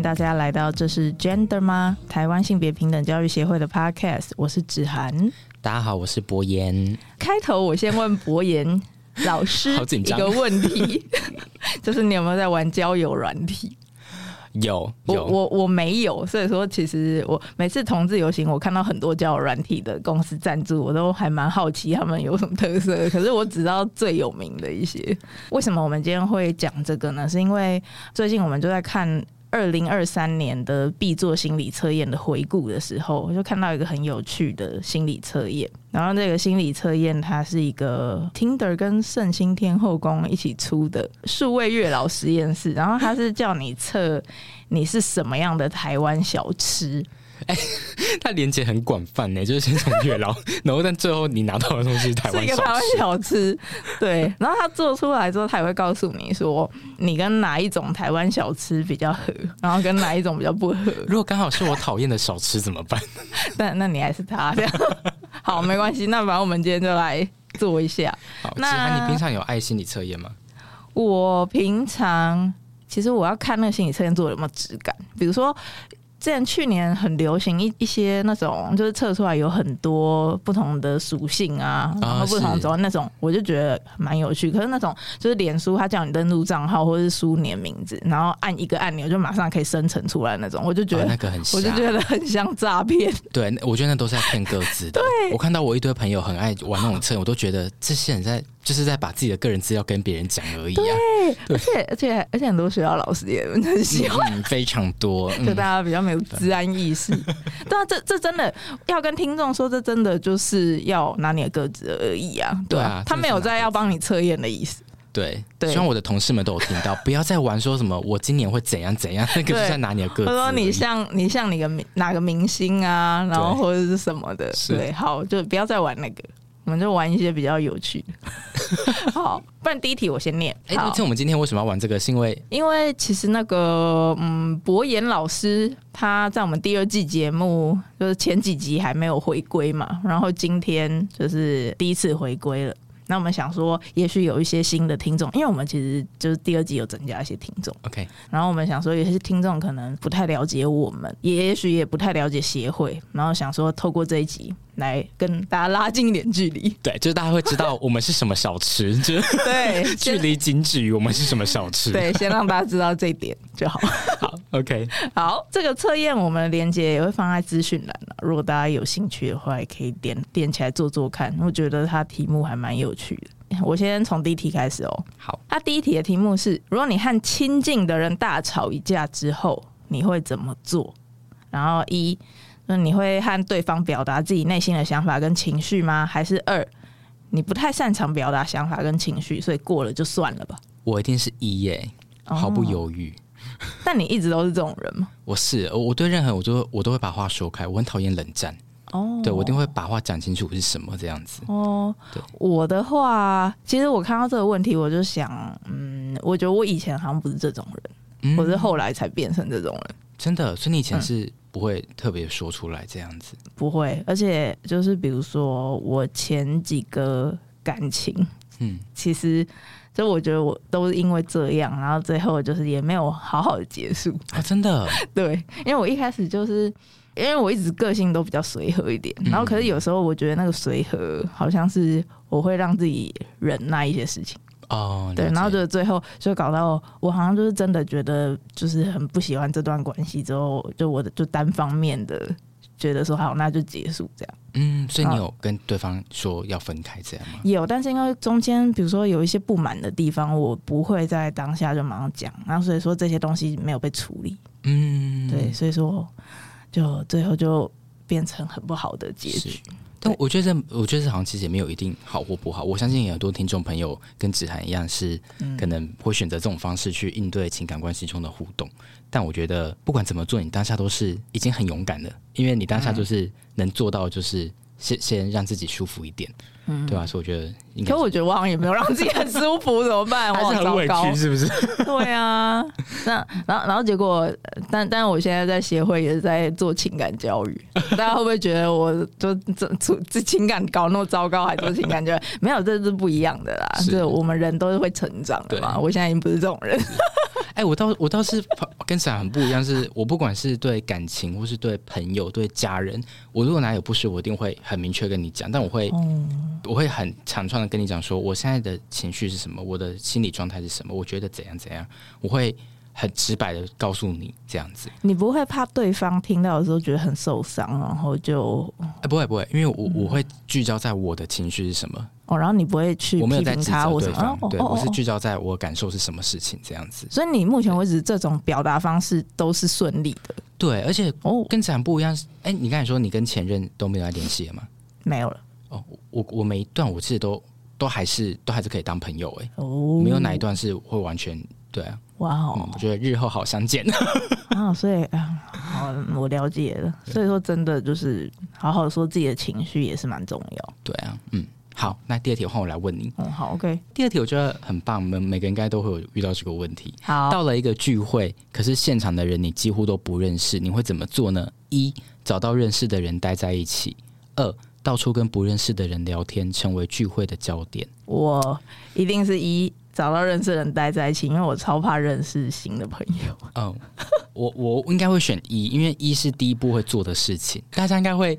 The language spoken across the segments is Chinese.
迎大家来到这是 Gender 吗？台湾性别平等教育协会的 Podcast，我是子涵。大家好，我是博言。开头我先问博言 老师一个问题，就是你有没有在玩交友软体？有，有我我我没有，所以说其实我每次同志游行，我看到很多交友软体的公司赞助，我都还蛮好奇他们有什么特色。可是我只知道最有名的一些。为什么我们今天会讲这个呢？是因为最近我们就在看。二零二三年的必做心理测验的回顾的时候，我就看到一个很有趣的心理测验。然后这个心理测验，它是一个 Tinder 跟圣心天后宫一起出的数位月老实验室。然后它是叫你测你是什么样的台湾小吃。哎、欸，他连接很广泛呢，就是先从月老，然后但最后你拿到的东西是台湾小吃。是一个台湾小吃，对。然后他做出来之后，他也会告诉你说，你跟哪一种台湾小吃比较合，然后跟哪一种比较不合。如果刚好是我讨厌的小吃怎么办？那那你还是他这样。好，没关系。那反正我们今天就来做一下。好，那你平常有爱心理测验吗？我平常其实我要看那个心理测验做的有没有质感，比如说。之前去年很流行一一些那种，就是测出来有很多不同的属性啊，然后不同种那种，我就觉得蛮有趣。可是那种就是脸书，他叫你登录账号或者是输你的名字，然后按一个按钮就马上可以生成出来那种，我就觉得那个很，我就觉得很像诈骗。对，我觉得那都是在骗各自的。对，我看到我一堆朋友很爱玩那种测，我都觉得这些人在。就是在把自己的个人资料跟别人讲而已啊！对，而且而且而且很多学校老师也很喜欢，嗯，非常多，就大家比较没有治安意识。嗯、对啊，这这真的要跟听众说，这真的就是要拿你的个子而已啊！对啊，他没有在要帮你测验的意思。对，对，希望我的同事们都有听到，不要再玩说什么我今年会怎样怎样，那个是在拿你的个子。他说你像你像你个明哪个明星啊，然后或者是什么的，对，好，就不要再玩那个。我们就玩一些比较有趣的，好，不然第一题我先念。哎，那我们今天为什么要玩这个？是因为因为其实那个嗯，博言老师他在我们第二季节目就是前几集还没有回归嘛，然后今天就是第一次回归了。那我们想说，也许有一些新的听众，因为我们其实就是第二季有增加一些听众。OK，然后我们想说，有些听众可能不太了解我们，也许也不太了解协会，然后想说透过这一集。来跟大家拉近一点距离，对，就是大家会知道我们是什么小吃，就对，距离仅止于我们是什么小吃，对，先让大家知道这一点就好。好，OK，好，这个测验我们的链接也会放在资讯栏了，如果大家有兴趣的话，也可以点点起来做做看。我觉得它题目还蛮有趣的，我先从第一题开始哦。好，它第一题的题目是：如果你和亲近的人大吵一架之后，你会怎么做？然后一。那你会和对方表达自己内心的想法跟情绪吗？还是二，你不太擅长表达想法跟情绪，所以过了就算了吧？我一定是一耶，毫不犹豫。哦。但你一直都是这种人吗？我是，我对任何我都我都会把话说开，我很讨厌冷战。哦，对，我一定会把话讲清楚是什么这样子。哦，对，我的话，其实我看到这个问题，我就想，嗯，我觉得我以前好像不是这种人，嗯，我是后来才变成这种人。真的，所以你以前是。嗯不会特别说出来这样子，不会，而且就是比如说我前几个感情，嗯，其实就我觉得我都是因为这样，然后最后就是也没有好好的结束。啊，真的，对，因为我一开始就是因为我一直个性都比较随和一点，然后可是有时候我觉得那个随和好像是我会让自己忍耐一些事情。哦，对，然后就最后就搞到我好像就是真的觉得就是很不喜欢这段关系，之后就我的就单方面的觉得说好，那就结束这样。嗯，所以你有跟对方说要分开这样吗？有，但是因为中间比如说有一些不满的地方，我不会在当下就马上讲，然后所以说这些东西没有被处理。嗯，对，所以说就最后就变成很不好的结局。但我觉得这，我觉得这好像其实也没有一定好或不好。我相信有很多听众朋友跟子涵一样，是可能会选择这种方式去应对情感关系中的互动。但我觉得不管怎么做，你当下都是已经很勇敢的，因为你当下就是能做到，就是先先让自己舒服一点。嗯，对吧、啊？所以我觉得应该，可我觉得我好像也没有让自己很舒服，怎么办？还是很委屈，是不是？对啊，那然后然后结果，但但我现在在协会也是在做情感教育，大家会不会觉得我就这这情感搞那么糟糕，还做情感教育？没有，这是不一样的啦。是，是我们人都是会成长的嘛。我现在已经不是这种人。哎、欸，我倒我倒是跟闪很不一样，是我不管是对感情，或是对朋友、对家人，我如果哪有不适，我一定会很明确跟你讲。但我会，嗯、我会很强壮的跟你讲说，我现在的情绪是什么，我的心理状态是什么，我觉得怎样怎样，我会很直白的告诉你这样子。你不会怕对方听到的时候觉得很受伤，然后就？哎、欸，不会不会，因为我我会聚焦在我的情绪是什么。哦，然后你不会去，我没有在指责对方，哦、对、哦、我是聚焦在我感受是什么事情这样子。所以你目前为止这种表达方式都是顺利的。对，而且哦，跟子涵不一样。哎，你刚才说你跟前任都没有来联系了吗？没有了。哦，我我每一段我其实都都还是都还是可以当朋友哎。哦，没有哪一段是会完全对啊。哇哦、嗯，我觉得日后好相见 啊。所以啊，好，我了解了。所以说，真的就是好好说自己的情绪也是蛮重要。对啊，嗯。好，那第二题换我来问你。嗯，好，OK。第二题我觉得很棒，我们每个人应该都会有遇到这个问题。好，到了一个聚会，可是现场的人你几乎都不认识，你会怎么做呢？一，找到认识的人待在一起；二，到处跟不认识的人聊天，成为聚会的焦点。我一定是一，找到认识的人待在一起，因为我超怕认识新的朋友。嗯，我我应该会选一，因为一是第一步会做的事情，大家应该会。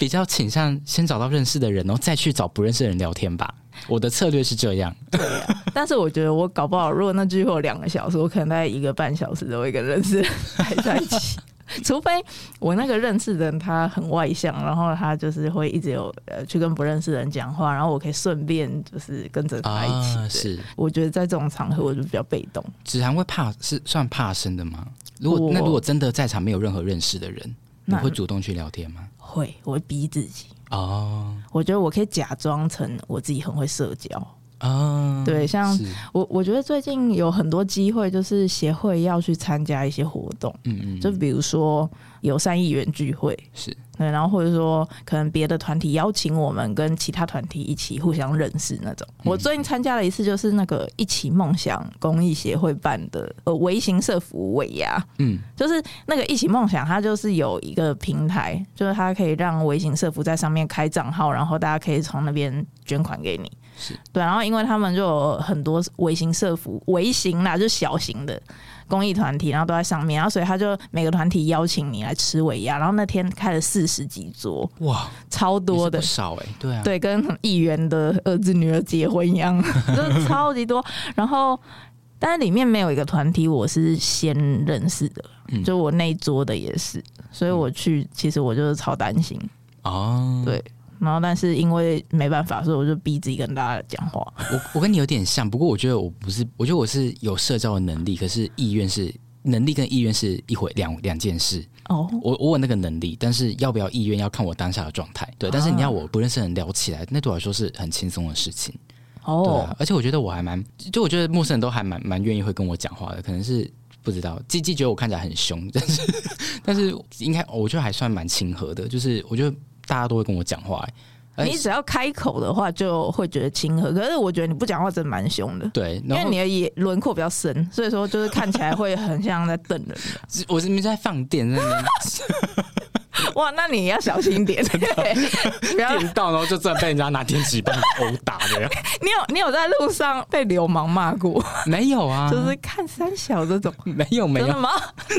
比较倾向先找到认识的人，然后再去找不认识的人聊天吧。我的策略是这样。对啊，但是我觉得我搞不好，如果那聚会有两个小时，我可能大概一个半小时都会跟认识的人待在一起。除非我那个认识的人他很外向，然后他就是会一直有呃去跟不认识的人讲话，然后我可以顺便就是跟着他一起。啊、是，我觉得在这种场合我就比较被动。子涵会怕是算怕生的吗？如果那如果真的在场没有任何认识的人，你会主动去聊天吗？会，我会逼自己哦。我觉得我可以假装成我自己很会社交啊。对，像我，我觉得最近有很多机会，就是协会要去参加一些活动，嗯嗯，就比如说友善议员聚会是。对，然后或者说可能别的团体邀请我们跟其他团体一起互相认识那种。我最近参加了一次，就是那个一起梦想公益协会办的呃微型社服尾牙，嗯，就是那个一起梦想，它就是有一个平台，就是它可以让微型社服在上面开账号，然后大家可以从那边捐款给你。是。对，然后因为他们就有很多微型社服，微型啦，就是小型的。公益团体，然后都在上面，然后所以他就每个团体邀请你来吃尾牙，然后那天开了四十几桌，哇，超多的，少哎、欸，对啊，对，跟议员的儿子女儿结婚一样，就是超级多。然后，但是里面没有一个团体我是先认识的，嗯、就我那一桌的也是，所以我去，嗯、其实我就是超担心。哦，对。然后，但是因为没办法，所以我就逼自己跟大家讲话。我我跟你有点像，不过我觉得我不是，我觉得我是有社交的能力，可是意愿是能力跟意愿是一回两两件事。哦，我我有那个能力，但是要不要意愿要看我当下的状态。对，但是你要我不认识的人聊起来，那对我来说是很轻松的事情。哦，对啊，而且我觉得我还蛮，就我觉得陌生人都还蛮蛮愿意会跟我讲话的，可能是不知道，鸡鸡觉得我看起来很凶，但是 但是应该我觉得还算蛮亲和的，就是我觉得。大家都会跟我讲话，你只要开口的话就会觉得亲和。可是我觉得你不讲话真的蛮凶的，对，因为你的眼轮廓比较深，所以说就是看起来会很像在瞪人。我是没在放电在那边。哇，那你要小心点，对，不要电到然后就真的被人家拿电击棒殴打的。你有你有在路上被流氓骂过？没有啊，就是看三小这种，没有没有真的吗？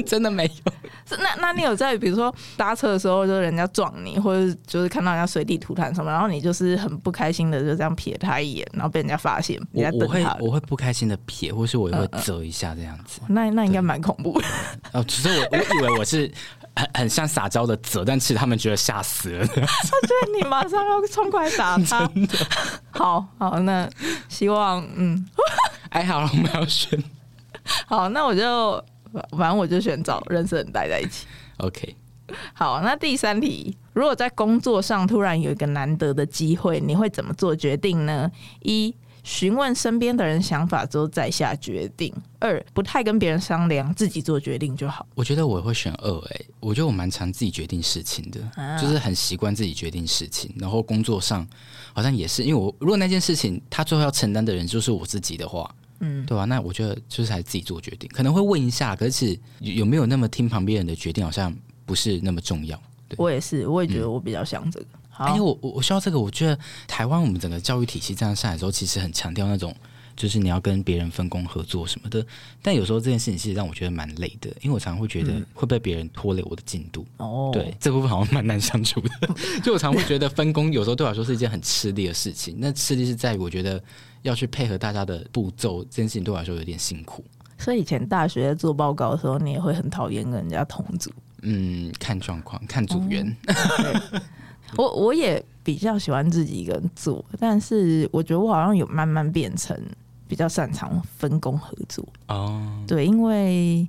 真的没有。那那你有在比如说搭车的时候，就是人家撞你，或者就是看到人家随地吐痰什么，然后你就是很不开心的就这样瞥他一眼，然后被人家发现，我我会我会不开心的瞥，或是我也会啧一下这样子。嗯、那那应该蛮恐怖的。哦，其实我我以为我是。很很像撒娇的责，但其实他们觉得吓死了。他觉得你马上要冲过来打他。好好，那希望嗯，哎，好了，我们要选。好，那我就反正我就选找认识人待在一起。OK。好，那第三题，如果在工作上突然有一个难得的机会，你会怎么做决定呢？一询问身边的人想法之后再下决定。二，不太跟别人商量，自己做决定就好。我觉得我会选二，哎，我觉得我蛮常自己决定事情的，啊、就是很习惯自己决定事情。然后工作上好像也是，因为我如果那件事情他最后要承担的人就是我自己的话，嗯，对吧、啊？那我觉得就是还是自己做决定，可能会问一下，可是有没有那么听旁边人的决定，好像不是那么重要。我也是，我也觉得我比较像这个。哎、嗯，我我我需要这个。我觉得台湾我们整个教育体系这样下来之后，其实很强调那种。就是你要跟别人分工合作什么的，但有时候这件事情其实让我觉得蛮累的，因为我常常会觉得会被别人拖累我的进度。哦、嗯，对，这部分好像蛮难相处的。就我常会觉得分工有时候对我来说是一件很吃力的事情。那吃力是在于我觉得要去配合大家的步骤，这件事情对我来说有点辛苦。所以以前大学做报告的时候，你也会很讨厌跟人家同组？嗯，看状况，看组员。嗯、我我也比较喜欢自己一个人做，但是我觉得我好像有慢慢变成。比较擅长分工合作哦，oh. 对，因为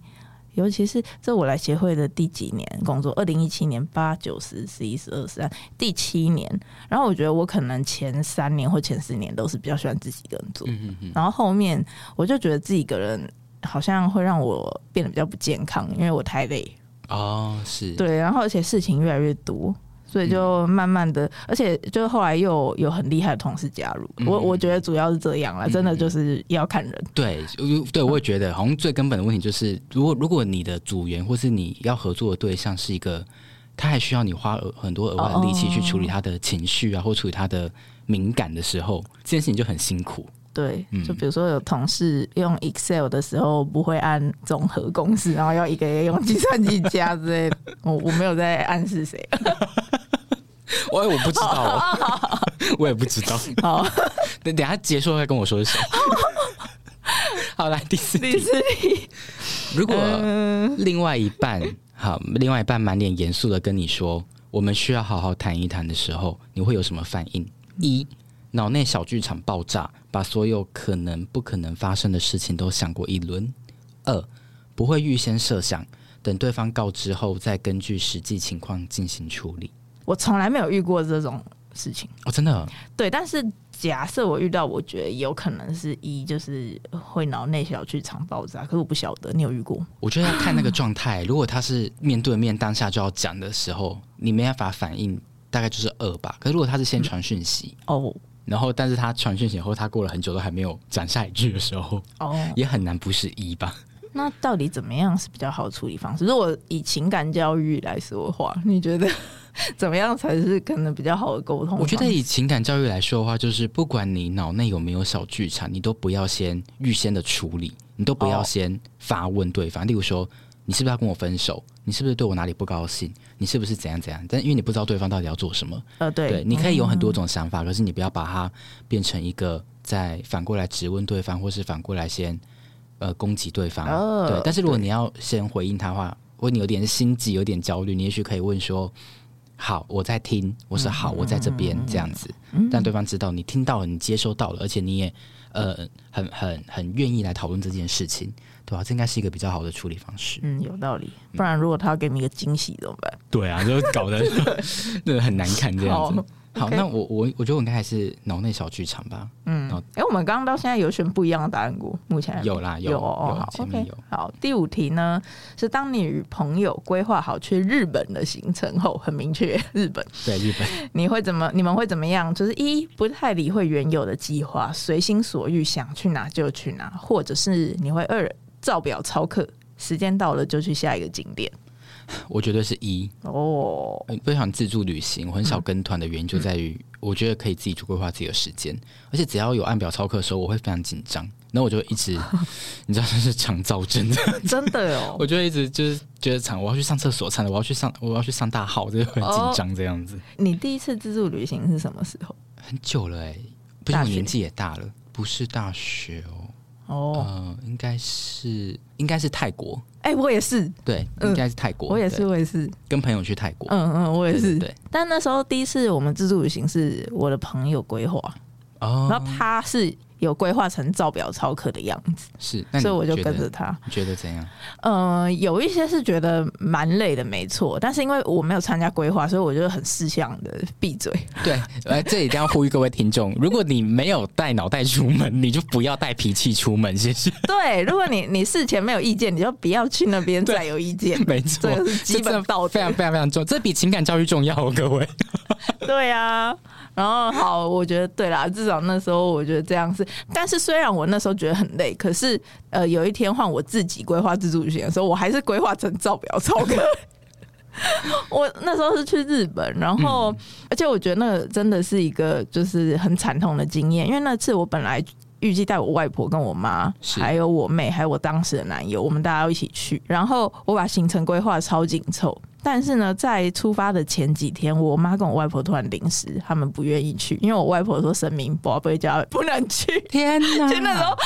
尤其是这我来协会的第几年工作，二零一七年八九十十一十二十三第七年，然后我觉得我可能前三年或前四年都是比较喜欢自己一个人做，然后后面我就觉得自己一个人好像会让我变得比较不健康，因为我太累哦，oh, 是对，然后而且事情越来越多。所以就慢慢的，而且就后来又有很厉害的同事加入，嗯、我我觉得主要是这样了，真的就是要看人。对，对，我也觉得 好像最根本的问题就是，如果如果你的组员或是你要合作的对象是一个，他还需要你花很多额外的力气去处理他的情绪啊，或处理他的敏感的时候，这件事情就很辛苦。对，就比如说有同事用 Excel 的时候不会按综合公式，然后要一个月用计算机加之类的，我我没有在暗示谁。我我不知道，我也不知道。好，等等下结束再跟我说是谁。好，来第四题。第四题，如果另外一半好，另外一半满脸严肃的跟你说，我们需要好好谈一谈的时候，你会有什么反应？一，脑内小剧场爆炸，把所有可能不可能发生的事情都想过一轮。二，不会预先设想，等对方告知后再根据实际情况进行处理。我从来没有遇过这种事情哦，真的。对，但是假设我遇到，我觉得有可能是一就是会脑内小剧场爆炸，可是我不晓得，你有遇过？我觉得要看那个状态。如果他是面对面当下就要讲的时候，你没办法反应，大概就是二吧。可是如果他是先传讯息、嗯、哦，然后但是他传讯息后，他过了很久都还没有讲下一句的时候，哦，也很难不是一吧？那到底怎么样是比较好的处理方式？如果以情感教育来说的话，你觉得？怎么样才是可能比较好的沟通？我觉得以情感教育来说的话，就是不管你脑内有没有小剧场，你都不要先预先的处理，你都不要先发问对方。哦、例如说，你是不是要跟我分手？你是不是对我哪里不高兴？你是不是怎样怎样？但因为你不知道对方到底要做什么，呃，对，对，你可以有很多种想法，嗯、可是你不要把它变成一个在反过来质问对方，或是反过来先呃攻击对方。哦、对，但是如果你要先回应他的话，如果你有点心急，有点焦虑，你也许可以问说。好，我在听。我说好，我在这边这样子，让对方知道你听到了，你接收到了，而且你也呃很很很愿意来讨论这件事情，对吧？这应该是一个比较好的处理方式。嗯，有道理。不然如果他要给你一个惊喜怎么办？对啊，就搞得 那个很难看这样子。好.那我我我觉得我应该还是脑内小剧场吧。嗯，哎我们刚刚到现在有选不一样的答案过，目前有啦，有，有哦，好，OK，好。第五题呢是当你与朋友规划好去日本的行程后，很明确，日本，对，日本，你会怎么？你们会怎么样？就是一不太理会原有的计划，随心所欲，想去哪就去哪，或者是你会二照表操课，时间到了就去下一个景点。我觉得是一。哦，非常自助旅行，我很少跟团的原因就在于，我觉得可以自己去规划自己的时间，而且只要有按表操课的时候，我会非常紧张，那我就一直，你知道这是肠躁症。的，真的哦，我就一直就是觉得长，我要去上厕所，惨了我要去上，我要去上大号，就很紧张这样子。你第一次自助旅行是什么时候？很久了哎、欸，不是我年纪也大了，不是大学哦。哦，呃，应该是应该是泰国，哎，我也是，对，应该是泰国，我也是，我也是。跟朋友去泰国，嗯嗯，我也是，对。但那时候第一次我们自助旅行是我的朋友规划，哦，然后他是有规划成照表操课的样子。是，所以我就跟着他。你觉得怎样？呃，有一些是觉得蛮累的，没错。但是因为我没有参加规划，所以我就很识相的闭嘴。对，呃，这一定要呼吁各位听众：如果你没有带脑袋出门，你就不要带脾气出门，谢谢。对，如果你你事前没有意见，你就不要去那边再有意见。没错，这个是基本道理，非常非常非常重，这比情感教育重要哦，各位。对啊。然后好，我觉得对啦，至少那时候我觉得这样是。但是虽然我那时候觉得很累，可是呃，有一天换我自己规划自助旅行的时候，我还是规划成照表操课。我那时候是去日本，然后、嗯、而且我觉得那个真的是一个就是很惨痛的经验，因为那次我本来预计带我外婆跟我妈，还有我妹，还有我当时的男友，我们大家要一起去，然后我把行程规划超紧凑。但是呢，在出发的前几天，我妈跟我外婆突然临时，他们不愿意去，因为我外婆说神明宝贝家不能去。天哪！就那时候，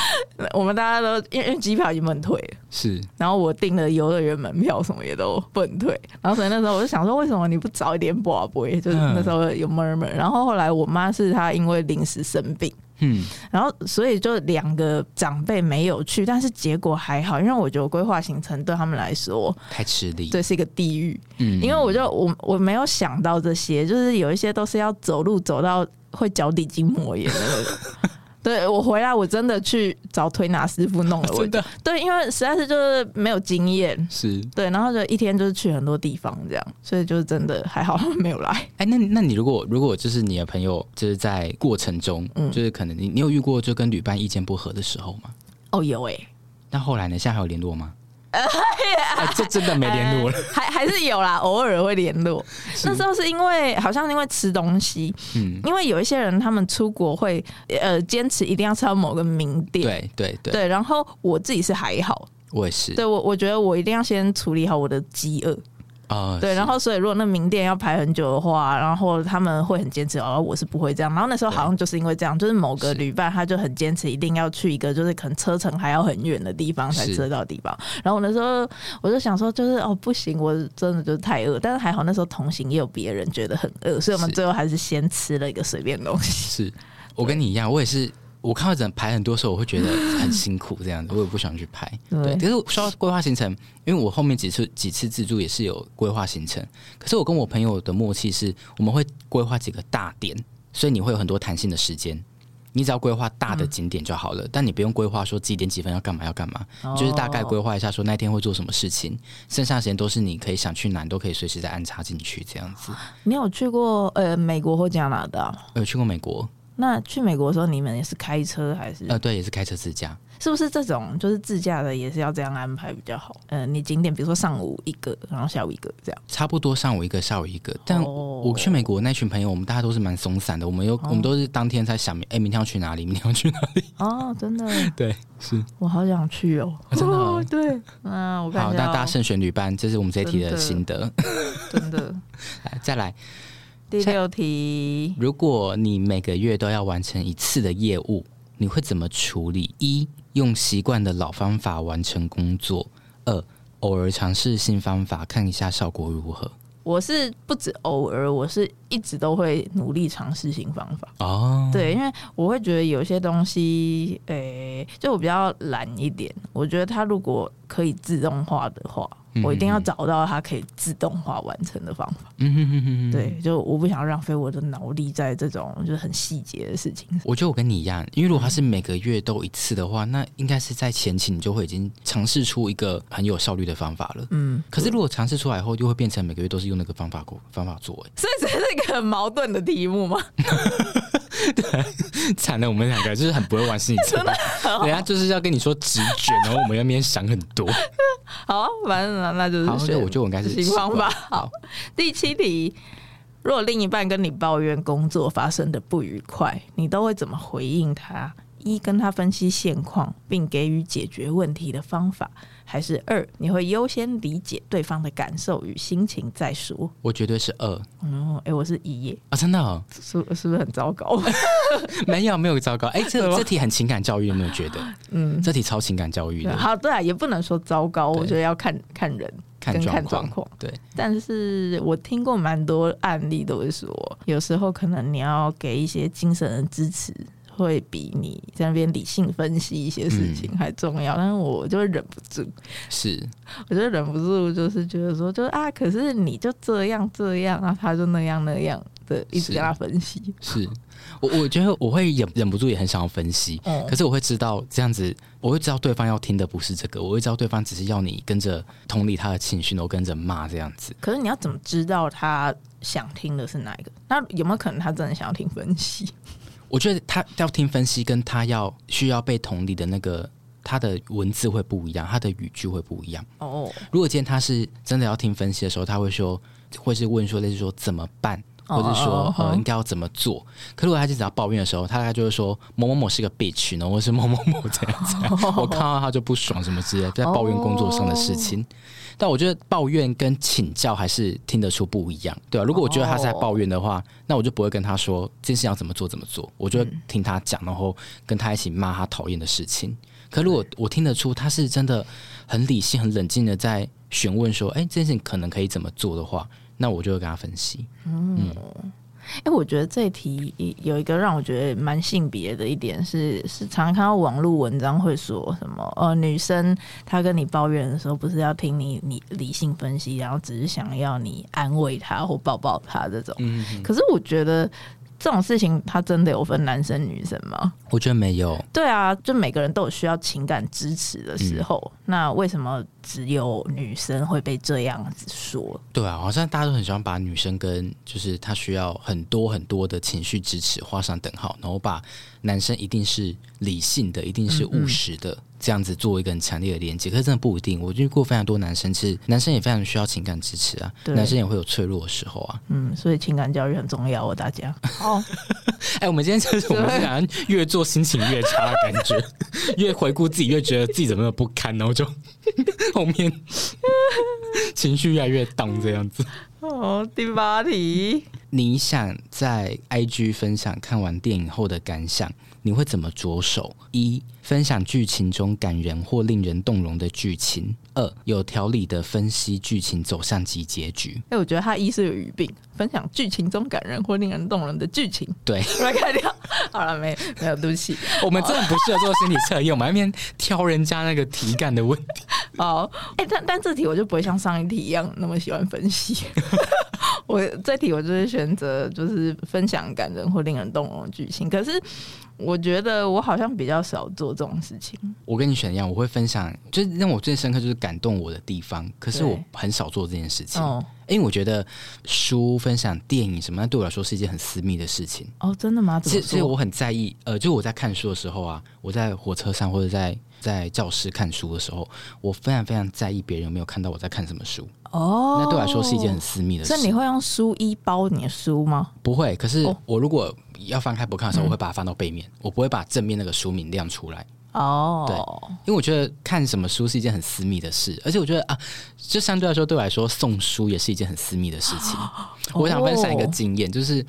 我们大家都因为机票已经不能退了，是。然后我订了游乐园门票，什么也都不能退。然后所以那时候我就想说，为什么你不早一点宝贝？就是那时候有 murmur。然后后来我妈是她因为临时生病。嗯，然后所以就两个长辈没有去，但是结果还好，因为我觉得规划行程对他们来说太吃力，对是一个地狱。嗯，因为我就我我没有想到这些，就是有一些都是要走路走到会脚底筋膜炎的那种。对，我回来，我真的去找推拿师傅弄了。我的对，因为实在是就是没有经验，是对，然后就一天就是去很多地方这样，所以就是真的还好 没有来。哎，那那你如果如果就是你的朋友就是在过程中，嗯，就是可能你你有遇过就跟旅伴意见不合的时候吗？哦，有哎、欸。那后来呢？现在还有联络吗？哎，这真的没联络了，还 还是有啦，偶尔会联络。那时候是因为好像是因为吃东西，嗯，因为有一些人他们出国会呃坚持一定要吃到某个名店，对对对，对。然后我自己是还好，我也是，对我我觉得我一定要先处理好我的饥饿。啊，对，然后所以如果那名店要排很久的话，然后他们会很坚持，而我是不会这样。然后那时候好像就是因为这样，就是某个旅伴他就很坚持，一定要去一个就是可能车程还要很远的地方才吃得到的地方。然后我那时候我就想说，就是哦不行，我真的就是太饿。但是还好那时候同行也有别人觉得很饿，所以我们最后还是先吃了一个随便东西。是我跟你一样，我也是。我看到整排很多时候，我会觉得很辛苦，这样子我也不想去排。对，可是说到规划行程，因为我后面几次几次自助也是有规划行程，可是我跟我朋友的默契是，我们会规划几个大点，所以你会有很多弹性的时间，你只要规划大的景点就好了，嗯、但你不用规划说几点几分要干嘛要干嘛，哦、就是大概规划一下说那天会做什么事情，剩下的时间都是你可以想去哪都可以随时再安插进去这样子。你有去过呃美国或加拿大？有去过美国。那去美国的时候，你们也是开车还是？呃，对，也是开车自驾。是不是这种就是自驾的，也是要这样安排比较好？呃，你景点比如说上午一个，然后下午一个这样。差不多上午一个，下午一个。但我去美国那群朋友，我们大家都是蛮松散的。我们又，哦、我们都是当天才想，哎、欸，明天要去哪里？明天要去哪里？哦，真的。对，是我好想去哦。哦真的、哦。对，嗯，我看好，那大家慎选旅伴，这是我们这一题的心得。真的。真的来，再来。第六题，如果你每个月都要完成一次的业务，你会怎么处理？一、用习惯的老方法完成工作；二、偶尔尝试新方法，看一下效果如何。我是不止偶尔，我是一直都会努力尝试新方法。哦，对，因为我会觉得有些东西，诶、欸，就我比较懒一点。我觉得它如果可以自动化的话。我一定要找到它可以自动化完成的方法。嗯哼哼哼，对，就我不想浪费我的脑力在这种就是很细节的事情。我觉得我跟你一样，因为如果它是每个月都一次的话，那应该是在前期你就会已经尝试出一个很有效率的方法了。嗯，可是如果尝试出来后，就会变成每个月都是用那个方法过 方法做。所以 这是一个很矛盾的题目吗？对，惨了，我们两个就是很不会玩心理测验，人家就是要跟你说直觉，然后我们要边想很多。好，反正那就是好，那我就应该是新方法。好，第七题，如果另一半跟你抱怨工作发生的不愉快，你都会怎么回应他？一，跟他分析现况，并给予解决问题的方法。还是二，你会优先理解对方的感受与心情再说。我绝对是二。嗯，哎、欸，我是一耶啊，真的、哦？是是不是很糟糕？没有，没有糟糕。哎、欸，这 这题很情感教育，有没有觉得？嗯，这题超情感教育的。好，对啊，也不能说糟糕，我觉得要看看人，看看状况。对，但是我听过蛮多案例，都会说，有时候可能你要给一些精神的支持。会比你在那边理性分析一些事情还重要。嗯、但是我就会忍不住，是，我就忍不住，就是觉得说，就是啊，可是你就这样这样，然后他就那样那样的，一直跟他分析。是，是我我觉得我会忍忍不住，也很想要分析。嗯、可是我会知道这样子，我会知道对方要听的不是这个，我会知道对方只是要你跟着同理他的情绪，然后跟着骂这样子。可是你要怎么知道他想听的是哪一个？那有没有可能他真的想要听分析？我觉得他要听分析，跟他要需要被同理的那个，他的文字会不一样，他的语句会不一样。哦，如果今天他是真的要听分析的时候，他会说，会是问说，类似说怎么办，或者说、哦、呃应该要怎么做。可如果他就只要抱怨的时候，他大概就会说某某某是个 bitch 呢，或是某某某这样子。哦、我看到他就不爽什么之类，在抱怨工作上的事情。哦但我觉得抱怨跟请教还是听得出不一样，对吧、啊？如果我觉得他是在抱怨的话，那我就不会跟他说这件事要怎么做怎么做，我就听他讲，然后跟他一起骂他讨厌的事情。可如果我听得出他是真的很理性、很冷静的在询问说，哎，这件事情可能可以怎么做的话，那我就会跟他分析。嗯。嗯哎、欸，我觉得这一题有一个让我觉得蛮性别的一点是，是常常看到网络文章会说什么，呃，女生她跟你抱怨的时候，不是要听你你理性分析，然后只是想要你安慰她或抱抱她这种。可是我觉得。这种事情，它真的有分男生女生吗？我觉得没有。对啊，就每个人都有需要情感支持的时候。嗯、那为什么只有女生会被这样子说？对啊，好像大家都很喜欢把女生跟就是她需要很多很多的情绪支持画上等号，然后把男生一定是理性的，一定是务实的。嗯嗯这样子做一个很强烈的连接，可是真的不一定。我遇过非常多男生，其实男生也非常需要情感支持啊，男生也会有脆弱的时候啊。嗯，所以情感教育很重要哦，大家。哦，哎，我们今天就是我们是好像越做心情越差的感觉，越回顾自己越觉得自己怎么那么不堪，然后就 后面情绪越来越荡这样子。哦，第八题，你想在 IG 分享看完电影后的感想？你会怎么着手？一、分享剧情中感人或令人动容的剧情；二、有条理的分析剧情走向及结局。哎，我觉得他一是有语病，分享剧情中感人或令人动容的剧情。对，来看掉。好了，没没有，对不起，我们真的不适合做心理测验，我们那边挑人家那个题干的问题。哦，哎，但但这题我就不会像上一题一样那么喜欢分析。我这题我就是选择就是分享感人或令人动容的剧情，可是。我觉得我好像比较少做这种事情。我跟你选一样，我会分享，就是让我最深刻就是感动我的地方。可是我很少做这件事情，哦、因为我觉得书分享、电影什么，那对我来说是一件很私密的事情。哦，真的吗？其实，我很在意。呃，就我在看书的时候啊，我在火车上或者在在教室看书的时候，我非常非常在意别人有没有看到我在看什么书。哦，那对我来说是一件很私密的事。所以你会用书衣包你的书吗？不会。可是我如果要翻开不看的时候，我会把它翻到背面，嗯、我不会把正面那个书名亮出来。哦，对，因为我觉得看什么书是一件很私密的事，而且我觉得啊，就相对来说，对我来说送书也是一件很私密的事情。哦、我想分享一个经验，就是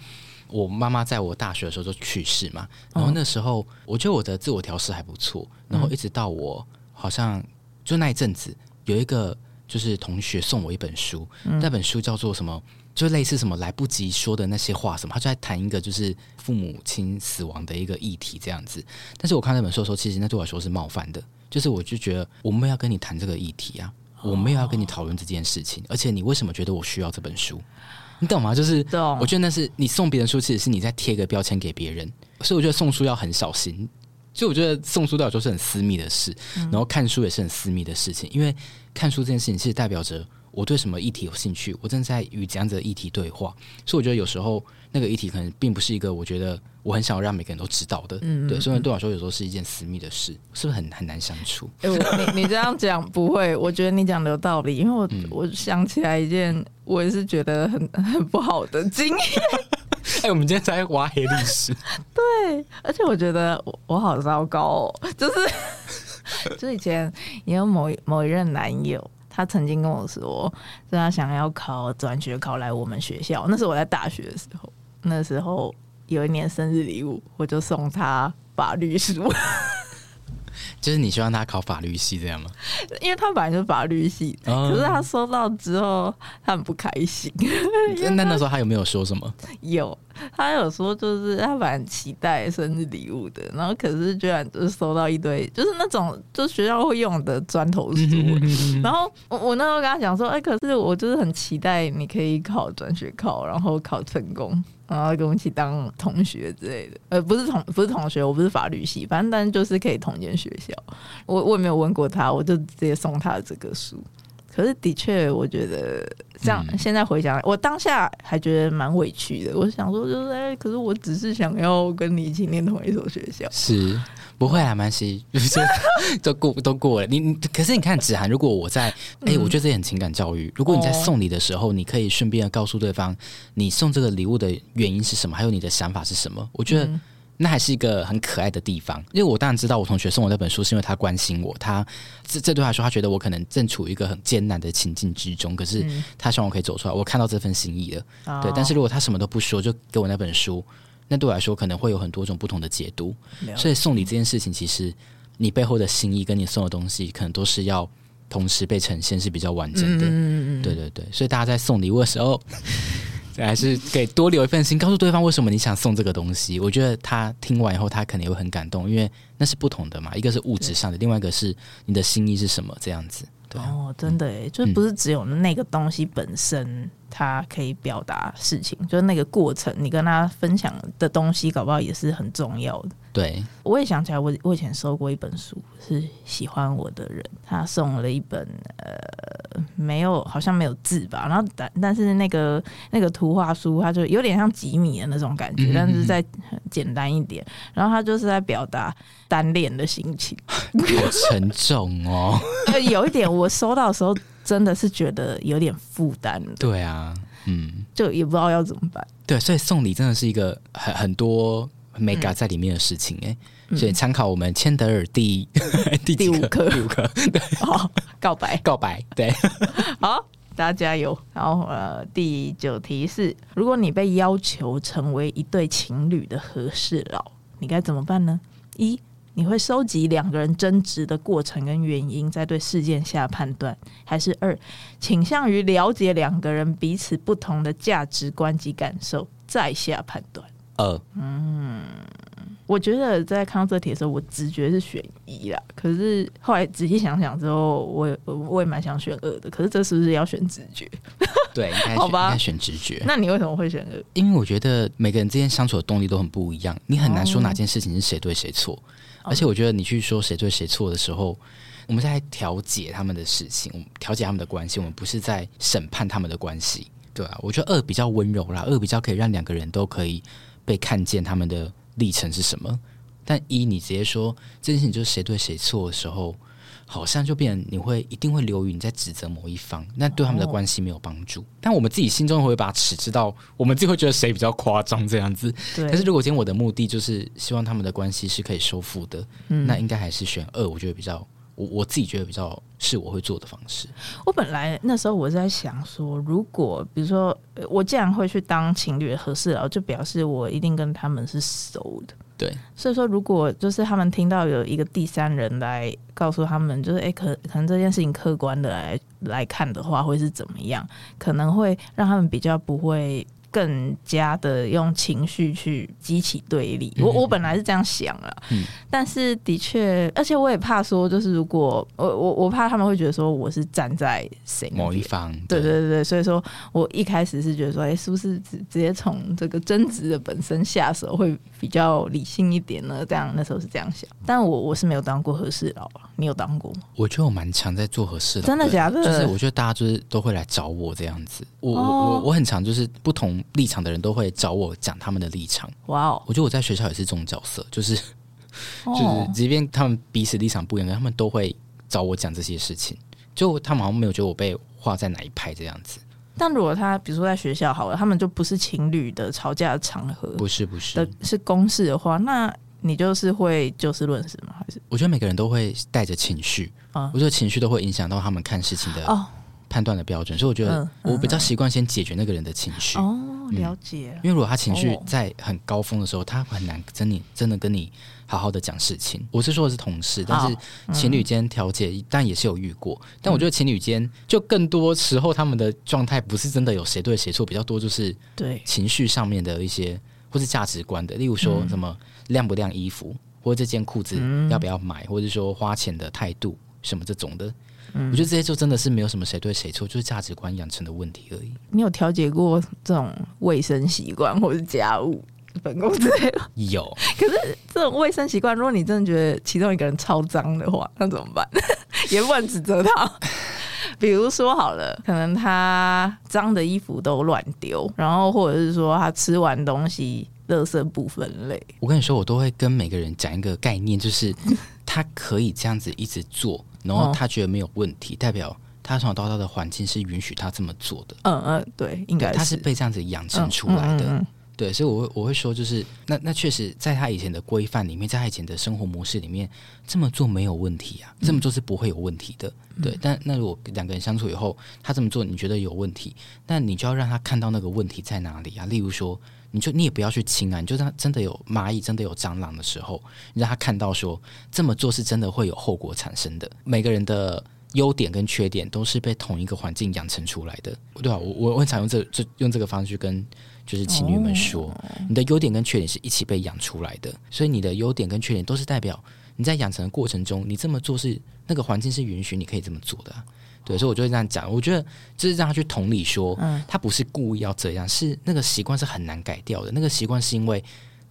我妈妈在我大学的时候就去世嘛，然后那时候我觉得我的自我调试还不错，然后一直到我好像就那一阵子有一个就是同学送我一本书，嗯、那本书叫做什么？就类似什么来不及说的那些话什么，他就在谈一个就是父母亲死亡的一个议题这样子。但是我看那本书的时候，其实那对我来说是冒犯的，就是我就觉得我没有要跟你谈这个议题啊，我没有要跟你讨论这件事情，而且你为什么觉得我需要这本书？你懂吗？就是我觉得那是你送别人书，其实是你在贴个标签给别人，所以我觉得送书要很小心。就我觉得送书对我来说是很私密的事，然后看书也是很私密的事情，因为看书这件事情其实代表着。我对什么议题有兴趣？我正在与怎样的议题对话，所以我觉得有时候那个议题可能并不是一个我觉得我很想要让每个人都知道的，嗯，对，所以对我来说有时候是一件私密的事，是不是很很难相处？哎、欸，你你这样讲不会，我觉得你讲的有道理，因为我、嗯、我想起来一件我也是觉得很很不好的经验。哎、欸，我们今天在挖黑历史，对，而且我觉得我我好糟糕哦，就是 就以前也有某某一任男友。他曾经跟我说，说他想要考转学考来我们学校。那时候我在大学的时候，那时候有一年生日礼物，我就送他法律书。就是你希望他考法律系这样吗？因为他本来就是法律系，嗯、可是他收到之后他很不开心。那那时候他有没有说什么？有，他有说，就是他蛮期待生日礼物的，然后可是居然就是收到一堆，就是那种就学校会用的砖头书。然后我我那时候跟他讲说，哎、欸，可是我就是很期待你可以考转学考，然后考成功，然后跟我一起当同学之类的。呃，不是同不是同学，我不是法律系，反正但就是可以同间学校。我我也没有问过他，我就直接送他这个书。可是的确，我觉得这样现在回想，我当下还觉得蛮委屈的。我想说，就是哎，可是我只是想要跟你一起念同一所学校，是不会啊，蛮西，就是 都过都过了。你可是你看子涵，如果我在哎，我觉得这也很情感教育。如果你在送礼的时候，你可以顺便的告诉对方，你送这个礼物的原因是什么，还有你的想法是什么。我觉得。那还是一个很可爱的地方，因为我当然知道我同学送我那本书是因为他关心我，他这这对他来说，他觉得我可能正处于一个很艰难的情境之中，可是他希望我可以走出来，我看到这份心意了，嗯、对。但是如果他什么都不说，就给我那本书，那对我来说可能会有很多种不同的解读。所以送礼这件事情，其实你背后的心意跟你送的东西，可能都是要同时被呈现，是比较完整的。嗯嗯嗯，对对对。所以大家在送礼物的时候。还是给多留一份心，告诉对方为什么你想送这个东西。我觉得他听完以后，他肯定会很感动，因为那是不同的嘛。一个是物质上的，另外一个是你的心意是什么，这样子。对哦，真的诶，就不是只有那个东西本身。它可以表达事情，就是那个过程，你跟他分享的东西，搞不好也是很重要的。对，我也想起来我，我我以前收过一本书，是喜欢我的人，他送了一本，呃，没有，好像没有字吧，然后但但是那个那个图画书，它就有点像吉米的那种感觉，嗯嗯嗯，但是再简单一点，然后他就是在表达单恋的心情，好沉重哦。有一点，我收到的时候。真的是觉得有点负担。对啊，嗯，就也不知道要怎么办。对，所以送礼真的是一个很很多 mega 在里面的事情哎。嗯、所以参考我们千德尔第、嗯、第五课？第五课。对，好，告白，告白，对，好，大家加油。然后呃，第九题是：如果你被要求成为一对情侣的和事佬，你该怎么办呢？一你会收集两个人争执的过程跟原因，再对事件下判断，还是二倾向于了解两个人彼此不同的价值观及感受，再下判断？二，嗯，我觉得在看到这题的时候，我直觉是选一啦。可是后来仔细想想之后，我也我也蛮想选二的。可是这是不是要选直觉？对，应该 好吧，应该选直觉。那你为什么会选二？因为我觉得每个人之间相处的动力都很不一样，你很难说哪件事情是谁对谁错。而且我觉得你去说谁对谁错的时候，我们在调解他们的事情，我们调解他们的关系，我们不是在审判他们的关系，对啊，我觉得二比较温柔啦，二比较可以让两个人都可以被看见他们的历程是什么。但一你直接说这件事情就是谁对谁错的时候。好像就变你会一定会流于你在指责某一方，那对他们的关系没有帮助。哦、但我们自己心中会把尺知道，我们自己会觉得谁比较夸张这样子。对。可是如果今天我的目的就是希望他们的关系是可以修复的，嗯、那应该还是选二。我觉得比较我我自己觉得比较是我会做的方式。我本来那时候我在想说，如果比如说我既然会去当情侣的和事佬，就表示我一定跟他们是熟的。对，所以说，如果就是他们听到有一个第三人来告诉他们，就是哎，可可能这件事情客观的来来看的话，会是怎么样？可能会让他们比较不会。更加的用情绪去激起对立，我我本来是这样想了，嗯、但是的确，而且我也怕说，就是如果我我我怕他们会觉得说我是站在谁某一方，对对。对对，所以说我一开始是觉得说，哎、欸，是不是直直接从这个争执的本身下手会比较理性一点呢？这样那时候是这样想，但我我是没有当过和事佬啊，你有当过吗？我觉得我蛮常在做合适的，真的假的？就是我觉得大家就是都会来找我这样子，我、哦、我我我很常就是不同。立场的人都会找我讲他们的立场。哇哦！我觉得我在学校也是这种角色，就是、哦、就是，即便他们彼此立场不一样，他们都会找我讲这些事情。就他们好像没有觉得我被划在哪一派这样子。但如果他比如说在学校好了，他们就不是情侣的吵架的场合，不是不是，是公事的话，那你就是会就事论事吗？还是？我觉得每个人都会带着情绪啊，我觉得情绪都会影响到他们看事情的判断的标准，所以我觉得我比较习惯先解决那个人的情绪。哦了解。因为如果他情绪在很高峰的时候，他很难真你真的跟你好好的讲事情。我是说的是同事，但是情侣间调解，但也是有遇过。但我觉得情侣间就更多时候他们的状态不是真的有谁对谁错，比较多就是对情绪上面的一些或是价值观的，例如说什么晾不晾衣服，或者这件裤子要不要买，或者说花钱的态度什么这种的。我觉得这些就真的是没有什么谁对谁错，就是价值观养成的问题而已。你有调节过这种卫生习惯或者家务分工之类的？有。可是这种卫生习惯，如果你真的觉得其中一个人超脏的话，那怎么办？也不能指责他。比如说好了，可能他脏的衣服都乱丢，然后或者是说他吃完东西，垃圾不分类。我跟你说，我都会跟每个人讲一个概念，就是 他可以这样子一直做。然后他觉得没有问题，哦、代表他从小到大的环境是允许他这么做的。嗯嗯，对，应该是他是被这样子养成出来的。嗯嗯嗯、对，所以我会我会说，就是那那确实在他以前的规范里面，在他以前的生活模式里面，这么做没有问题啊，这么做是不会有问题的。嗯、对，但那如果两个人相处以后，他这么做你觉得有问题，那你就要让他看到那个问题在哪里啊。例如说，你就你也不要去亲啊，你就让真的有蚂蚁、真的有蟑螂的时候，你让他看到说这么做是真的会有后果产生的。每个人的优点跟缺点都是被同一个环境养成出来的，对吧？我我会常用这这用这个方式去跟就是情侣们说，哦、你的优点跟缺点是一起被养出来的，所以你的优点跟缺点都是代表你在养成的过程中，你这么做是那个环境是允许你可以这么做的。对，所以我就会这样讲。我觉得就是让他去同理说，嗯，他不是故意要这样，是那个习惯是很难改掉的。那个习惯是因为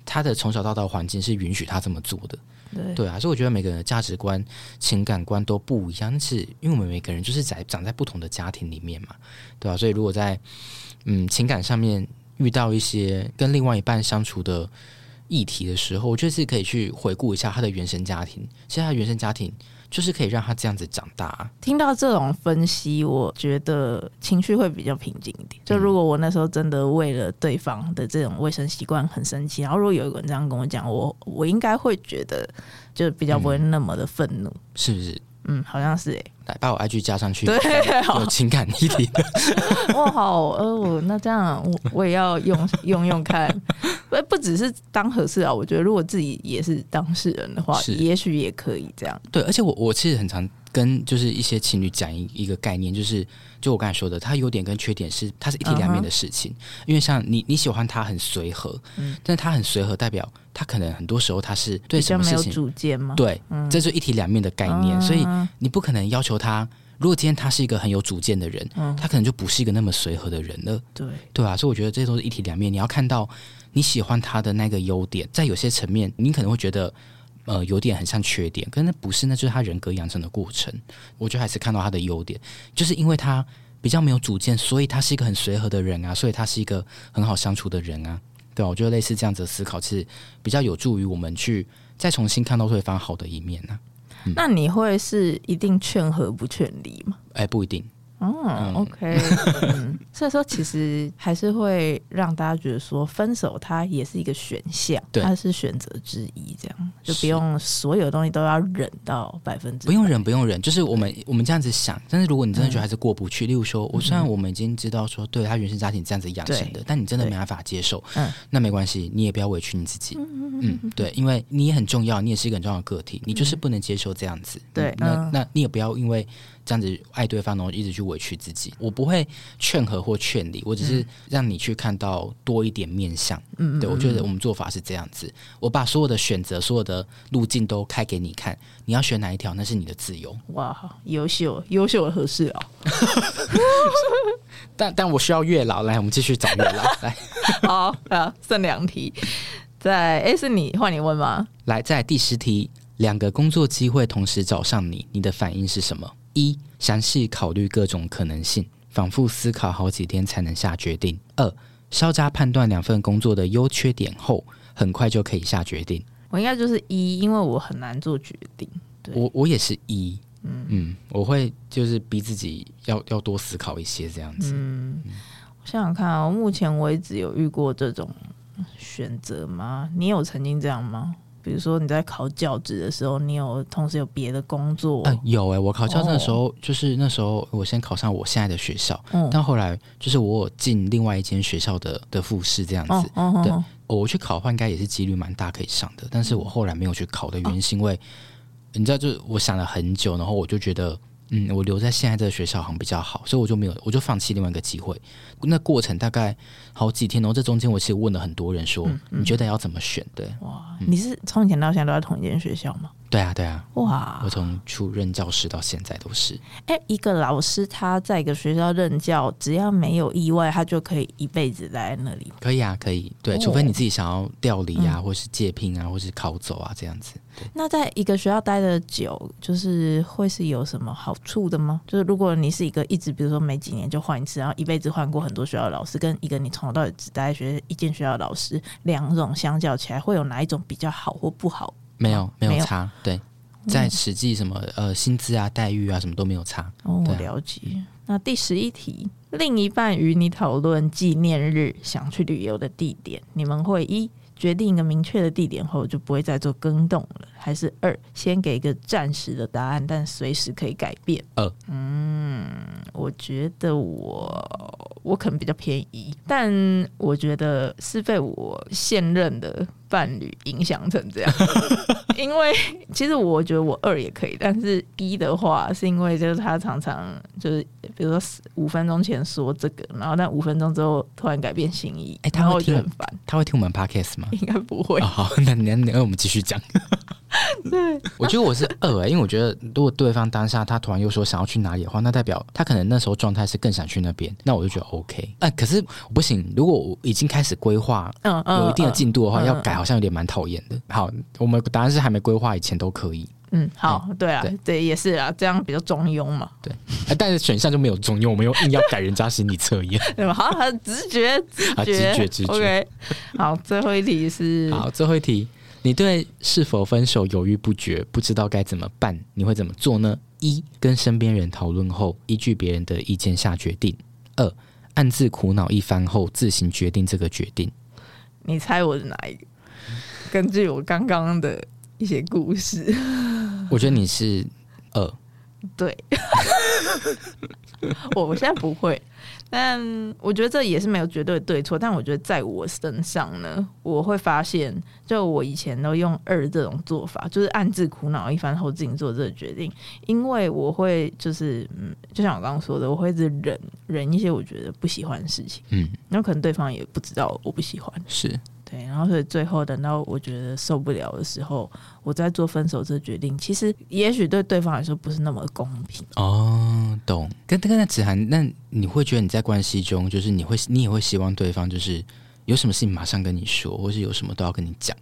他的从小到大的环境是允许他这么做的。对，对啊，所以我觉得每个人的价值观、情感观都不一样，是因为我们每个人就是在长在不同的家庭里面嘛，对啊，所以如果在嗯情感上面遇到一些跟另外一半相处的议题的时候，我觉得是可以去回顾一下他的原生家庭。其实他的原生家庭。就是可以让他这样子长大。听到这种分析，我觉得情绪会比较平静一点。就如果我那时候真的为了对方的这种卫生习惯很生气，然后如果有一个人这样跟我讲，我我应该会觉得就比较不会那么的愤怒，嗯，是不是？嗯，好像是哎、欸。来把我 IG 加上去，对，有情感议题的。哇，好，哦，那这样我我也要用用用看，不不只是当合适啊，我觉得如果自己也是当事人的话，也许也可以这样。对，而且我我其实很常跟就是一些情侣讲一一个概念，就是就我刚才说的，他优点跟缺点是它是一体两面的事情。Uh huh. 因为像你你喜欢他很随和，嗯，但是他很随和，代表他可能很多时候他是对什么事情没有主见吗？对，嗯、这是一体两面的概念，uh huh. 所以你不可能要求。他如果今天他是一个很有主见的人，嗯，他可能就不是一个那么随和的人了，对对啊，所以我觉得这些都是一体两面。你要看到你喜欢他的那个优点，在有些层面，你可能会觉得呃有点很像缺点，可是那不是，那就是他人格养成的过程。我觉得还是看到他的优点，就是因为他比较没有主见，所以他是一个很随和的人啊，所以他是一个很好相处的人啊，对吧？我觉得类似这样子的思考，是比较有助于我们去再重新看到对方好的一面呢、啊。那你会是一定劝和不劝离吗？哎，不一定。哦，OK，嗯，所以说其实还是会让大家觉得说分手它也是一个选项，对它是选择之一，这样就不用所有东西都要忍到百分之，不用忍，不用忍，就是我们我们这样子想。但是如果你真的觉得还是过不去，嗯、例如说，我虽然我们已经知道说，对他原生家庭这样子养成的，但你真的没办法接受，嗯，那没关系，你也不要委屈你自己，嗯，嗯，对，因为你也很重要，你也是一个很重要的个体，你就是不能接受这样子，嗯、对，那那你也不要因为。这样子爱对方，然后一直去委屈自己。我不会劝和或劝离，我只是让你去看到多一点面相。嗯，对，我觉得我们做法是这样子。我把所有的选择、所有的路径都开给你看，你要选哪一条，那是你的自由。哇，优秀，优秀的合适哦。但但我需要月老，来，我们继续找月老。来，好啊，剩两题。在，哎，是你换你问吗？来，在第十题，两个工作机会同时找上你，你的反应是什么？一、详细考虑各种可能性，反复思考好几天才能下决定。二、稍加判断两份工作的优缺点后，很快就可以下决定。我应该就是一，因为我很难做决定。对，我我也是一，嗯嗯，我会就是逼自己要要多思考一些这样子。嗯，嗯，我想想看啊，我目前为止有遇过这种选择吗？你有曾经这样吗？比如说你在考教职的时候，你有同时有别的工作？嗯、呃，有哎、欸，我考教职的时候，哦、就是那时候我先考上我现在的学校，嗯、但后来就是我进另外一间学校的的复试这样子。哦哦、对，我去考的话，应该也是几率蛮大可以上的。但是我后来没有去考的原因，是因为、哦、你知道，就是我想了很久，然后我就觉得。嗯，我留在现在这个学校好像比较好，所以我就没有，我就放弃另外一个机会。那过程大概好几天，然后这中间我其实问了很多人说，说、嗯嗯、你觉得要怎么选？对，哇，嗯、你是从以前到现在都在同一间学校吗？对啊，对啊，哇！我从出任教师到现在都是。哎，一个老师他在一个学校任教，只要没有意外，他就可以一辈子待在那里。可以啊，可以。对，哦、除非你自己想要调离啊，嗯、或是借聘啊，或是考走啊，这样子。那在一个学校待的久，就是会是有什么好处的吗？就是如果你是一个一直，比如说每几年就换一次，然后一辈子换过很多学校的老师，跟一个你从头到尾只待在学一间学校的老师，两种相较起来，会有哪一种比较好或不好？没有，没有差。对，在实际什么呃薪资啊、待遇啊，什么都没有差。哦，我了解。那第十一题，另一半与你讨论纪念日想去旅游的地点，你们会一决定一个明确的地点后就不会再做更动了，还是二先给一个暂时的答案，但随时可以改变？二，嗯，我觉得我我可能比较偏一，但我觉得是被我现任的。伴侣影响成这样，因为其实我觉得我二也可以，但是一的话是因为就是他常常就是比如说五分钟前说这个，然后但五分钟之后突然改变心意，哎、欸，他会听很烦，他会听我们 podcast 吗？应该不会。哦、好，那那那我们继续讲。对，我觉得我是二哎、欸，因为我觉得如果对方当下他突然又说想要去哪里的话，那代表他可能那时候状态是更想去那边，那我就觉得 OK。哎、啊，可是不行，如果我已经开始规划，嗯嗯，有一定的进度的话，要改好像有点蛮讨厌的。好，我们答案是还没规划以前都可以。嗯，好，对啊，对，对，也是啊，这样比较中庸嘛。对，但是选项就没有中庸，我们又硬要改人家心理测验，对吧？好，很直觉，直觉，直觉，直觉。OK，好，最后一题是，好，最后一题。你对是否分手犹豫不决，不知道该怎么办，你会怎么做呢？一、跟身边人讨论后，依据别人的意见下决定；二、暗自苦恼一番后，自行决定这个决定。你猜我是哪一个？根据我刚刚的一些故事，我觉得你是二。对，我 我现在不会。但我觉得这也是没有绝对对错，但我觉得在我身上呢，我会发现，就我以前都用二这种做法，就是暗自苦恼一番后自己做这个决定，因为我会就是嗯，就像我刚刚说的，我会一直忍忍一些我觉得不喜欢的事情，嗯，然后可能对方也不知道我不喜欢，是。对，然后所以最后等到我觉得受不了的时候，我再做分手这决定，其实也许对对方来说不是那么公平哦。懂，跟跟那子涵，那你会觉得你在关系中，就是你会你也会希望对方就是有什么事情马上跟你说，或是有什么都要跟你讲，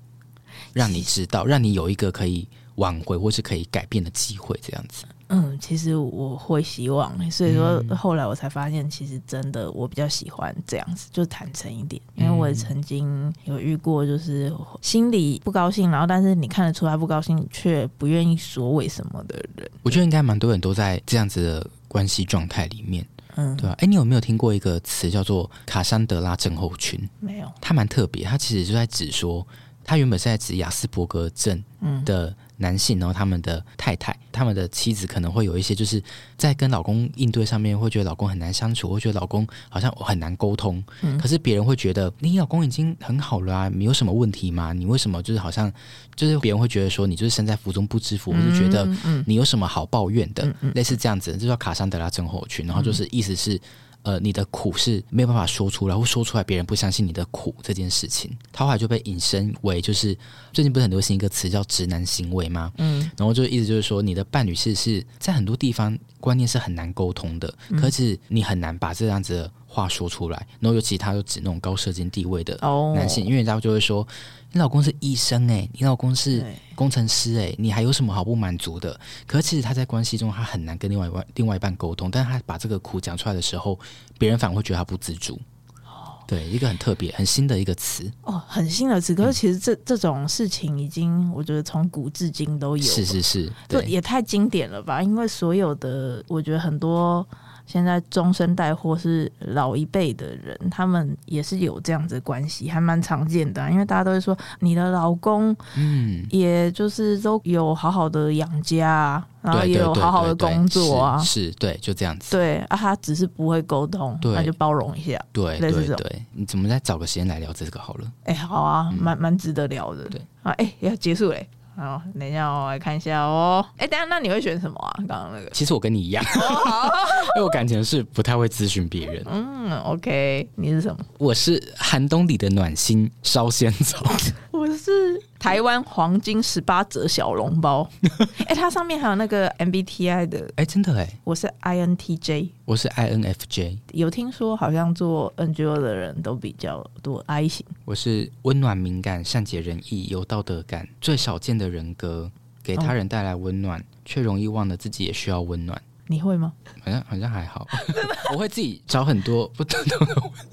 让你知道，让你有一个可以挽回或是可以改变的机会，这样子。嗯，其实我会希望，所以说后来我才发现，其实真的我比较喜欢这样子，就坦诚一点。因为我也曾经有遇过，就是心里不高兴，然后但是你看得出来不高兴，却不愿意说为什么的人。我觉得应该蛮多人都在这样子的关系状态里面，嗯，对吧？哎，你有没有听过一个词叫做卡山德拉症候群？没有，它蛮特别，它其实就在指说，它原本是在指亚斯伯格症的。嗯男性，然后他们的太太、他们的妻子可能会有一些，就是在跟老公应对上面，会觉得老公很难相处，会觉得老公好像很难沟通。嗯，可是别人会觉得你老公已经很好了啊，你有什么问题吗？你为什么就是好像就是别人会觉得说你就是身在福中不知福，或是觉得你有什么好抱怨的，类似这样子，这叫卡桑德拉症候群。然后就是意思是。呃，你的苦是没有办法说出来，或说出来别人不相信你的苦这件事情，他后来就被引申为就是最近不是很流行一个词叫直男行为吗？嗯，然后就意思就是说，你的伴侣是是在很多地方观念是很难沟通的，嗯、可是你很难把这样子的话说出来。然后尤其他又指那种高社经地位的男性，哦、因为他就会说。你老公是医生哎、欸，你老公是工程师哎、欸，你还有什么好不满足的？可是其实他在关系中，他很难跟另外一外另外一半沟通，但是他把这个苦讲出来的时候，别人反而会觉得他不自主。哦，对，一个很特别、很新的一个词哦，很新的词。可是其实这、嗯、这种事情已经，我觉得从古至今都有。是是是，对，也太经典了吧？因为所有的，我觉得很多。现在中生代或是老一辈的人，他们也是有这样子的关系，还蛮常见的啊。因为大家都会说，你的老公，嗯，也就是都有好好的养家，然后也有好好的工作啊，是，对，就这样子。对啊，他只是不会沟通，那就包容一下。对，对，对，你怎么再找个时间来聊这个好了？哎，好啊，蛮蛮值得聊的。对啊，哎，要结束嘞。好，等一下我来看一下哦。哎，等下，那你会选什么啊？刚刚那个，其实我跟你一样，因为我感情是不太会咨询别人。嗯，OK，你是什么？我是寒冬里的暖心烧仙草。我是台湾黄金十八折小笼包。哎，它上面还有那个 MBTI 的。哎，真的哎，我是 INTJ，我是 INFJ。有听说好像做 NGO 的人都比较多 I 型。我是温暖敏感、善解人意、有道德感，最少见的人格，给他人带来温暖，哦、却容易忘了自己也需要温暖。你会吗？好像好像还好，我会自己找很多不同的。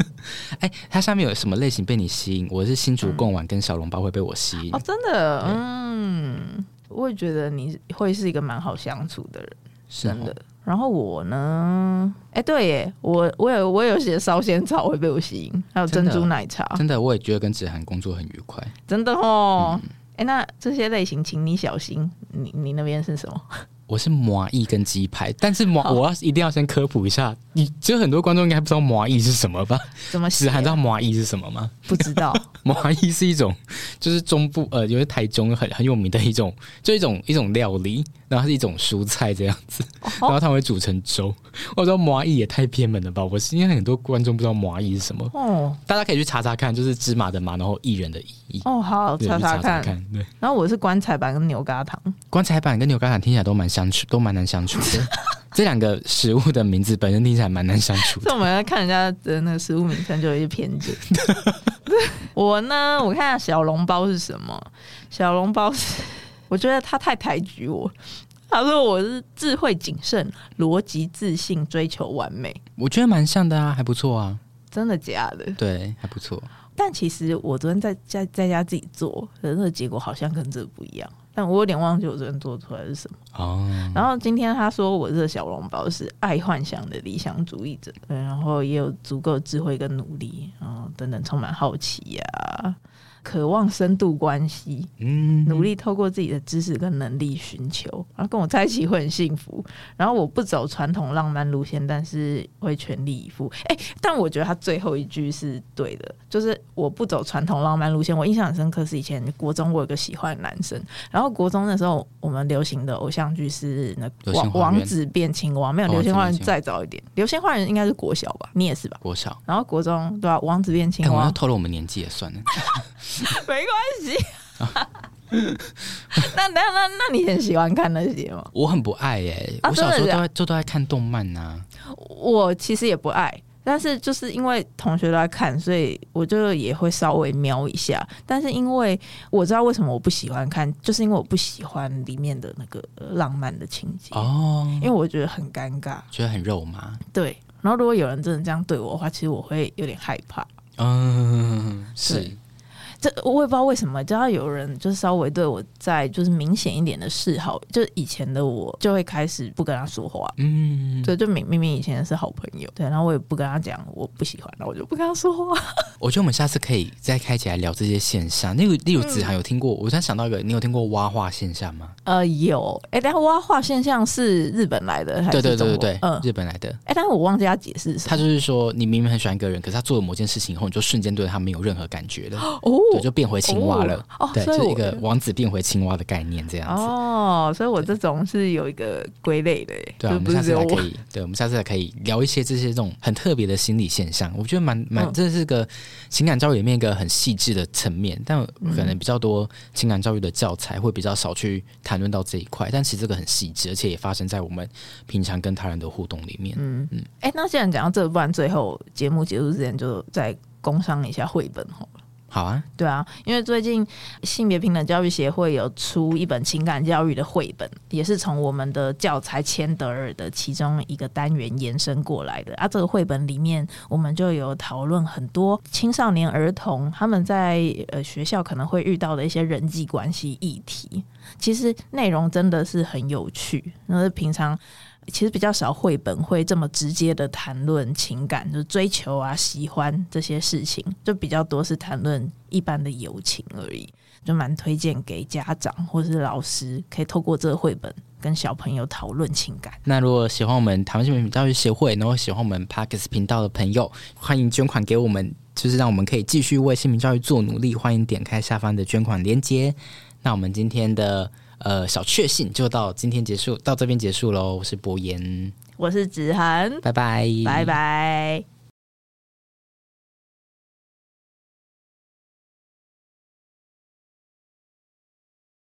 哎，它上面有什么类型被你吸引？我是新竹贡丸跟小笼包会被我吸引。哦，真的，嗯，我也觉得你会是一个蛮好相处的人，是真的。然后我呢？哎，对耶，我我有我有写烧仙草会被我吸引，还有珍珠奶茶，真的，真的我也觉得跟子涵工作很愉快，真的哦。哎、嗯，那这些类型，请你小心，你你那边是什么？我是麻意跟鸡排，但是麻我要一定要先科普一下，你其实很多观众应该不知道麻意是什么吧？怎么？子涵知道麻意是什么吗？不知道。麻意是一种，就是中部呃，因为台中很很有名的一种，就一种一种料理，然后是一种蔬菜这样子，然后它会煮成粥。我说麻薏也太偏门了吧？我是因为很多观众不知道麻薏是什么哦，大家可以去查查看，就是芝麻的麻，然后薏仁的薏。哦，好，查查看。对，然后我是棺材板跟牛轧糖，棺材板跟牛轧糖听起来都蛮。相处都蛮难相处的，这两个食物的名字本身听起来蛮难相处的。所以我们要看人家的那个食物名称就有一些偏见。我呢，我看下小笼包是什么？小笼包是，我觉得他太抬举我。他说我是智慧谨慎、逻辑自信、追求完美。我觉得蛮像的啊，还不错啊。真的假的？对，还不错。但其实我昨天在在在家自己做，可是那个结果好像跟这个不一样。但我有点忘记我昨天做出来是什么哦。然后今天他说我这个小笼包是爱幻想的理想主义者，对，然后也有足够智慧跟努力，然后等等，充满好奇呀、啊。渴望深度关系，嗯，努力透过自己的知识跟能力寻求，然后跟我在一起会很幸福。然后我不走传统浪漫路线，但是会全力以赴。哎、欸，但我觉得他最后一句是对的，就是我不走传统浪漫路线。我印象很深刻，是以前国中我有个喜欢的男生，然后国中那时候我们流行的偶像剧是那王王子变青蛙，没有流星花园再早一点，流星花园应该是国小吧？你也是吧？国小，然后国中对吧、啊？王子变青蛙，欸、我要透露我们年纪也算了。没关系，那那那那你很喜欢看那些吗？我很不爱耶、欸，啊、我小时候都在就都在看动漫呐、啊。我其实也不爱，但是就是因为同学都在看，所以我就也会稍微瞄一下。但是因为我知道为什么我不喜欢看，就是因为我不喜欢里面的那个浪漫的情节哦，因为我觉得很尴尬，觉得很肉麻。对，然后如果有人真的这样对我的话，其实我会有点害怕。嗯，是。这我也不知道为什么，只要有人就是稍微对我在就是明显一点的示好，就是以前的我就会开始不跟他说话，嗯，对，就明明明以前是好朋友，对，然后我也不跟他讲我不喜欢，然后我就不跟他说话。我觉得我们下次可以再开起来聊这些现象。那个例如子涵有听过，嗯、我突然想到一个，你有听过挖化现象吗？呃，有，哎，但是蛙化现象是日本来的还是？对对对对对，嗯，日本来的。哎，但是我忘记他解释什么。他就是说，你明明很喜欢一个人，可是他做了某件事情以后，你就瞬间对他没有任何感觉了。哦。对，就变回青蛙了。哦，对，就是一个王子变回青蛙的概念这样子。哦，所以我这种是有一个归类的。对，我们下次还可以，对，我们下次还可以聊一些这些这种很特别的心理现象。我觉得蛮蛮，这是个情感教育里面一个很细致的层面，但可能比较多情感教育的教材会比较少去谈论到这一块。但其实这个很细致，而且也发生在我们平常跟他人的互动里面。嗯嗯。哎、欸，那既然讲到这，不然最后节目结束之前就再工商一下绘本好了。好啊，对啊，因为最近性别平等教育协会有出一本情感教育的绘本，也是从我们的教材千德尔的其中一个单元延伸过来的啊。这个绘本里面，我们就有讨论很多青少年儿童他们在呃学校可能会遇到的一些人际关系议题。其实内容真的是很有趣。那是平常其实比较少绘本会这么直接的谈论情感，就追求啊、喜欢这些事情，就比较多是谈论一般的友情而已。就蛮推荐给家长或是老师，可以透过这个绘本跟小朋友讨论情感。那如果喜欢我们台湾性别教育协会，然后喜欢我们 Podcast 频道的朋友，欢迎捐款给我们，就是让我们可以继续为性别教育做努力。欢迎点开下方的捐款链接。那我们今天的呃小确幸就到今天结束，到这边结束喽。我是博言，我是子涵，拜拜，拜拜。